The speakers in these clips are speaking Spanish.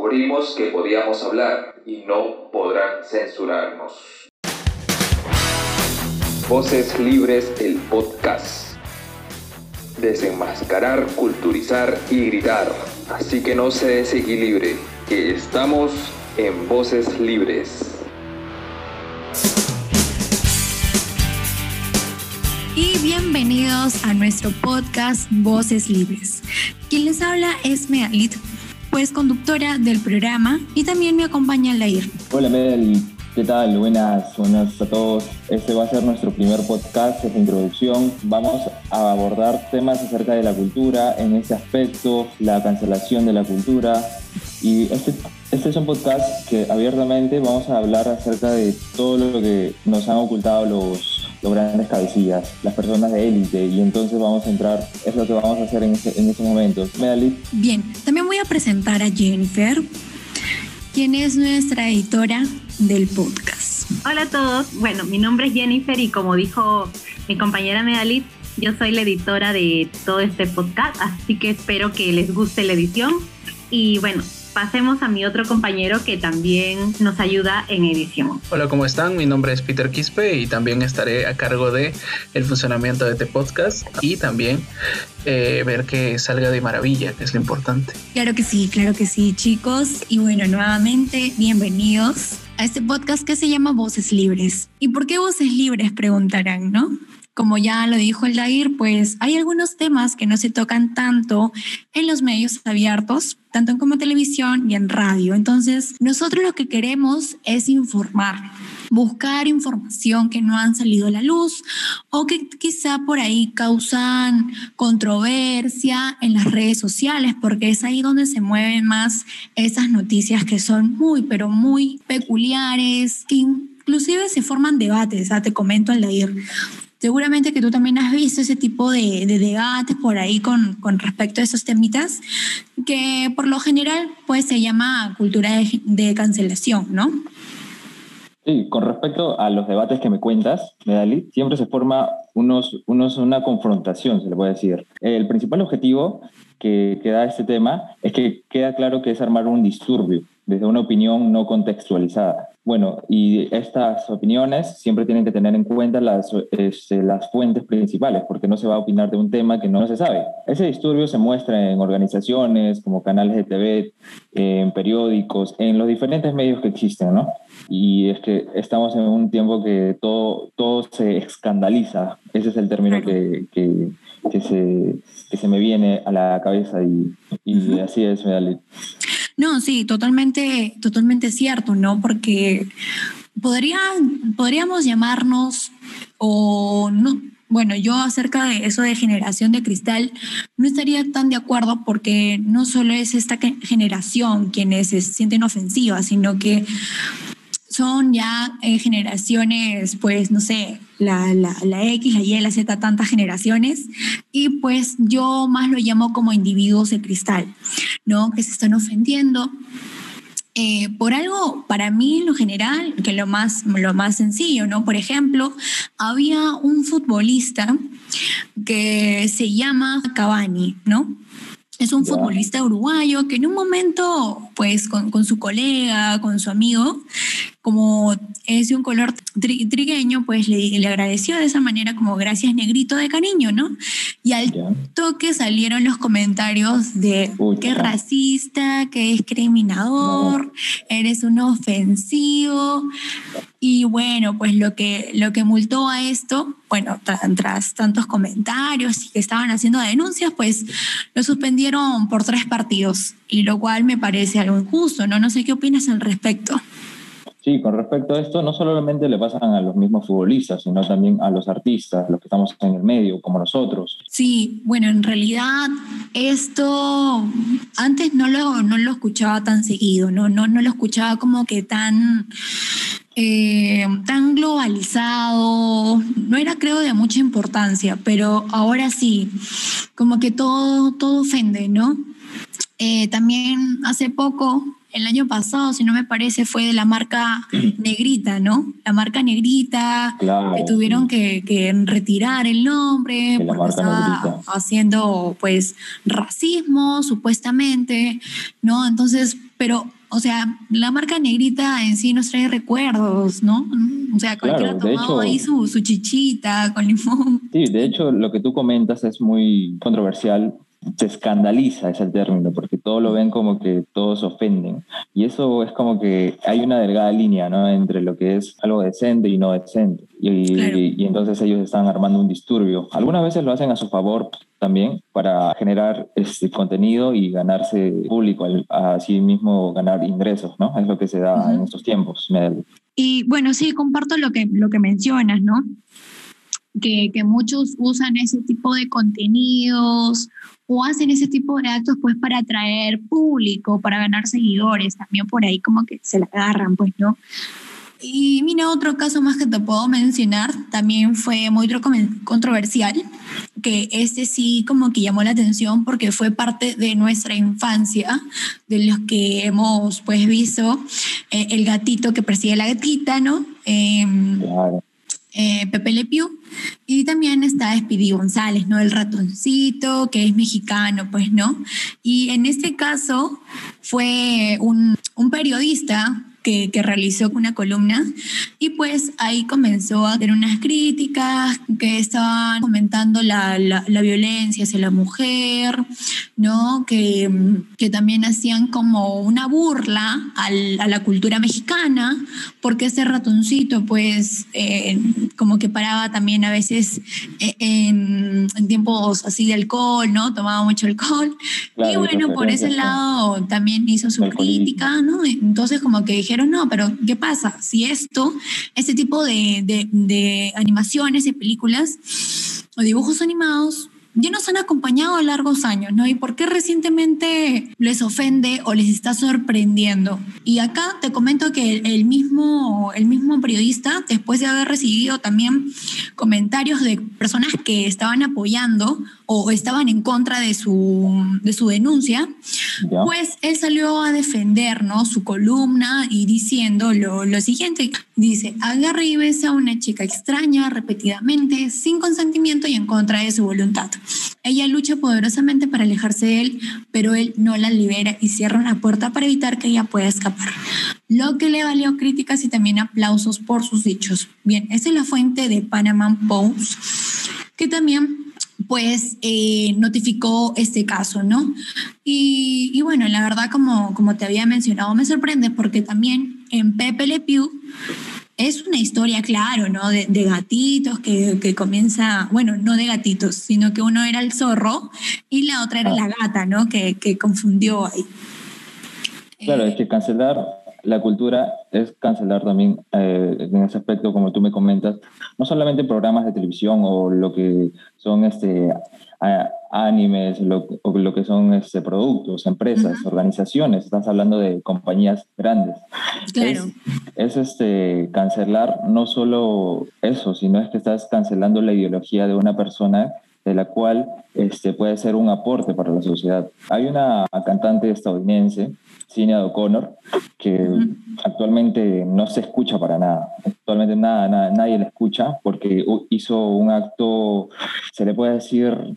descubrimos que podíamos hablar y no podrán censurarnos. Voces Libres, el podcast. Desenmascarar, culturizar y gritar. Así que no se desequilibre, que estamos en Voces Libres. Y bienvenidos a nuestro podcast Voces Libres. Quien les habla es Mealit, pues conductora del programa, y también me acompaña Lair. Hola Mealit, ¿qué tal? Buenas, buenas a todos. Este va a ser nuestro primer podcast, de introducción. Vamos a abordar temas acerca de la cultura, en ese aspecto, la cancelación de la cultura. Y este este es un podcast que abiertamente vamos a hablar acerca de todo lo que nos han ocultado los, los grandes cabecillas, las personas de élite, y entonces vamos a entrar, es lo que vamos a hacer en ese, en ese momento. Medalit. Bien, también voy a presentar a Jennifer, quien es nuestra editora del podcast. Hola a todos, bueno, mi nombre es Jennifer y como dijo mi compañera Medalit, yo soy la editora de todo este podcast, así que espero que les guste la edición. Y bueno, pasemos a mi otro compañero que también nos ayuda en edición. Hola, ¿cómo están? Mi nombre es Peter Quispe y también estaré a cargo de el funcionamiento de este podcast y también eh, ver que salga de maravilla, que es lo importante. Claro que sí, claro que sí, chicos. Y bueno, nuevamente, bienvenidos a este podcast que se llama Voces Libres. ¿Y por qué Voces Libres? Preguntarán, ¿no? Como ya lo dijo el Dair, pues hay algunos temas que no se tocan tanto en los medios abiertos, tanto como televisión y en radio. Entonces, nosotros lo que queremos es informar, buscar información que no han salido a la luz o que quizá por ahí causan controversia en las redes sociales, porque es ahí donde se mueven más esas noticias que son muy, pero muy peculiares, que inclusive se forman debates. ¿ah? Te comento, Aldair. Seguramente que tú también has visto ese tipo de, de debates por ahí con, respecto a esos temitas, que por lo general pues se llama cultura de, cancelación, ¿no? Sí, con respecto a los debates que me cuentas, Medali, siempre se forma unos, una confrontación, se le puede decir. El principal objetivo que, que da este tema es que queda claro que es armar un disturbio desde una opinión no contextualizada. Bueno, y estas opiniones siempre tienen que tener en cuenta las, este, las fuentes principales, porque no se va a opinar de un tema que no se sabe. Ese disturbio se muestra en organizaciones como canales de TV, en periódicos, en los diferentes medios que existen, ¿no? Y es que estamos en un tiempo que todo, todo se escandaliza. Ese es el término que, que, que se, que se me viene a la cabeza y, y uh -huh. así es. No, sí, totalmente, totalmente cierto, ¿no? Porque podría, podríamos llamarnos o no. Bueno, yo acerca de eso de generación de cristal no estaría tan de acuerdo porque no solo es esta generación quienes se sienten ofensivas, sino que son ya eh, generaciones, pues, no sé, la, la, la, X, la Y, la Z, tantas generaciones, y pues yo más lo llamo como individuos de cristal, ¿no? Que se están ofendiendo. Eh, por algo, para mí en lo general, que lo más, lo más sencillo, ¿no? Por ejemplo, había un futbolista que se llama Cavani, ¿no? Es un futbolista uruguayo que en un momento, pues con, con, su colega, con su amigo, como es de un color tri trigueño, pues le, le, agradeció de esa manera como gracias negrito de cariño, ¿no? Y al yeah. toque salieron los comentarios de Uy, que racista, que discriminador, no. eres un ofensivo. Y bueno, pues lo que, lo que multó a esto, bueno, tras tantos comentarios y que estaban haciendo denuncias, pues lo suspendieron por tres partidos, y lo cual me parece algo injusto, ¿no? No sé qué opinas al respecto. Sí, con respecto a esto, no solamente le pasan a los mismos futbolistas, sino también a los artistas, los que estamos en el medio, como nosotros. Sí, bueno, en realidad esto antes no lo, no lo escuchaba tan seguido, no, no, no lo escuchaba como que tan eh, tan globalizado, no era creo de mucha importancia, pero ahora sí, como que todo, todo ofende, ¿no? Eh, también hace poco, el año pasado, si no me parece, fue de la marca Negrita, ¿no? La marca Negrita, claro, que tuvieron sí. que, que, retirar el nombre de porque estaba negrita. haciendo, pues, racismo, supuestamente, ¿no? Entonces, pero, o sea, la marca negrita en sí nos trae recuerdos, ¿no? O sea, cualquiera claro, tomado ahí su, su chichita con limón. Sí, de hecho, lo que tú comentas es muy controversial se escandaliza ese término, porque todo lo ven como que todos ofenden. Y eso es como que hay una delgada línea ¿no? entre lo que es algo decente y no decente. Y, y, entonces ellos están armando un disturbio. Algunas veces lo hacen a su favor también para generar este contenido y ganarse público, así mismo ganar ingresos, ¿no? Es lo que se da en estos tiempos. Y bueno, sí, comparto lo que, lo que mencionas, ¿no? Que, que, muchos usan ese tipo de contenidos o hacen ese tipo de actos pues para atraer público, para ganar seguidores, también por ahí como que se la agarran, pues, ¿no? Y mira, otro caso más que te puedo mencionar, también fue muy controversial, que este sí como que llamó la atención porque fue parte de nuestra infancia, de los que hemos pues visto eh, el gatito que persigue a la gatita, ¿no? Em, claro eh, Pepe Le Pew. Y también está Speedy González, ¿no? El ratoncito, que es mexicano, pues, ¿no? Y en este caso fue un, un periodista que, realizó una columna y pues ahí comenzó a hacer unas críticas que estaban comentando la, la, violencia hacia la mujer, ¿no? Que, que también hacían como una burla al, a la cultura mexicana, porque ese ratoncito pues eh, como que paraba también a veces eh, en, en, tiempos así de alcohol, ¿no? Tomaba mucho alcohol. y bueno, por ese lado también hizo su crítica, ¿no? Entonces como que dijeron, no, pero ¿qué pasa? Si esto, este tipo de, de, de animaciones, de películas o dibujos animados ya nos han acompañado a largos años, ¿no? ¿Y por qué recientemente les ofende o les está sorprendiendo? Y acá te comento que el mismo, el mismo periodista, después de haber recibido también comentarios de personas que estaban apoyando o estaban en contra de su, de su denuncia, pues él salió a defender ¿no? su columna y diciendo lo, lo siguiente. Dice, agarra y besa a una chica extraña repetidamente, sin consentimiento y en contra de su voluntad. Ella lucha poderosamente para alejarse de él, pero él no la libera y cierra una puerta para evitar que ella pueda escapar. Lo que le valió críticas y también aplausos por sus dichos. Bien, esa es la fuente de Panama Post, que también pues eh, notificó este caso, ¿no? Y, bueno, la verdad, como, como te había mencionado, me sorprende porque también en Pepe Le Pew es una historia, claro, ¿no? De, gatitos que, que, comienza, bueno, no de gatitos, sino que uno era el zorro y la otra era la gata, ¿no? Que, que confundió ahí. Claro, es que cancelar la cultura es cancelar también eh, en ese aspecto, como tú me comentas, no solamente programas de televisión o lo que son este, animes, lo, o lo que son este, productos, empresas, organizaciones, estás hablando de compañías grandes. Claro. Es, este, cancelar no solo eso, sino es que estás cancelando la ideología de una persona de la cual este, puede ser un aporte para la sociedad. Hay una cantante estadounidense Sinead O'Connor, que actualmente no se escucha para nada. Actualmente nada, nadie la escucha porque hizo un acto, se le puede decir,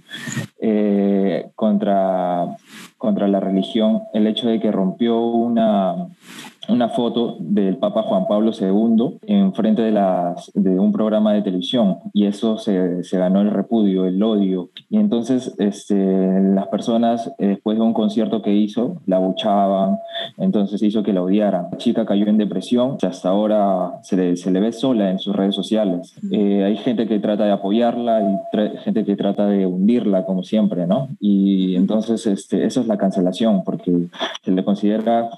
eh, contra, contra la religión, el hecho de que rompió una, una foto del Papa Juan Pablo II en frente de, las, de un programa de televisión y eso se, se ganó el repudio, el odio. Y entonces este, las personas, eh, después de un concierto que hizo, la buchaban, entonces hizo que la odiaran. La chica cayó en depresión, hasta ahora se le, se le ve sola en sus redes sociales. Eh, hay gente que trata de apoyarla y gente que trata de hundirla, como siempre, ¿no? Y entonces este, eso es la cancelación, porque se le considera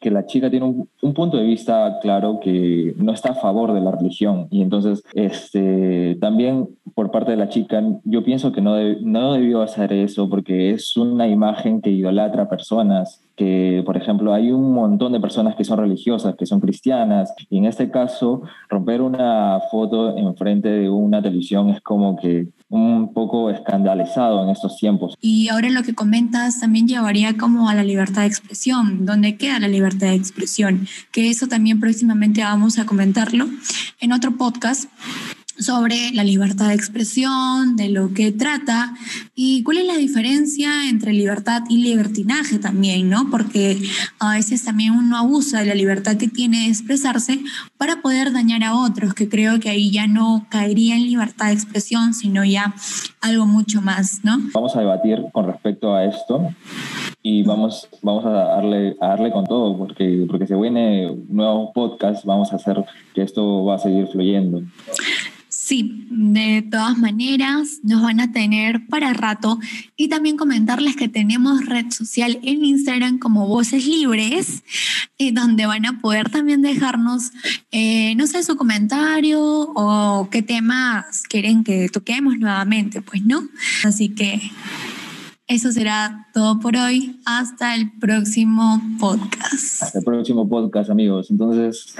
que la chica tiene un, punto de vista claro que no está a favor de la religión. Y entonces este, también por parte de la chica yo pienso que no, no debió hacer eso porque es una imagen que idolatra a personas que, por ejemplo, hay un montón de personas que son religiosas, que son cristianas, y en este caso, romper una foto enfrente de una televisión es como que un poco escandalizado en estos tiempos. Y ahora lo que comentas también llevaría como a la libertad de expresión. ¿Dónde queda la libertad de expresión? Que eso también próximamente vamos a comentarlo en otro podcast sobre la libertad de expresión, de lo que trata y cuál es la diferencia entre libertad y libertinaje también, ¿no? Porque a veces también uno abusa de la libertad que tiene de expresarse para poder dañar a otros, que creo que ahí ya no caería en libertad de expresión, sino ya algo mucho más, ¿no? Vamos a debatir con respecto a esto y vamos, vamos a, darle, darle con todo, porque, porque se viene un nuevo podcast, vamos a hacer que esto va a seguir fluyendo. Sí, de todas maneras nos van a tener para rato y también comentarles que tenemos red social en Instagram como Voces Libres, eh, donde van a poder también dejarnos, eh, no sé, su comentario o qué temas quieren que toquemos nuevamente, pues no. Así que eso será todo por hoy. Hasta el próximo podcast. Hasta el próximo podcast, amigos. Entonces,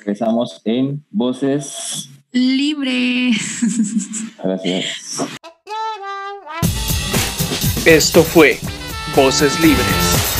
empezamos en Voces libre. Gracias. Esto fue Voces Libres.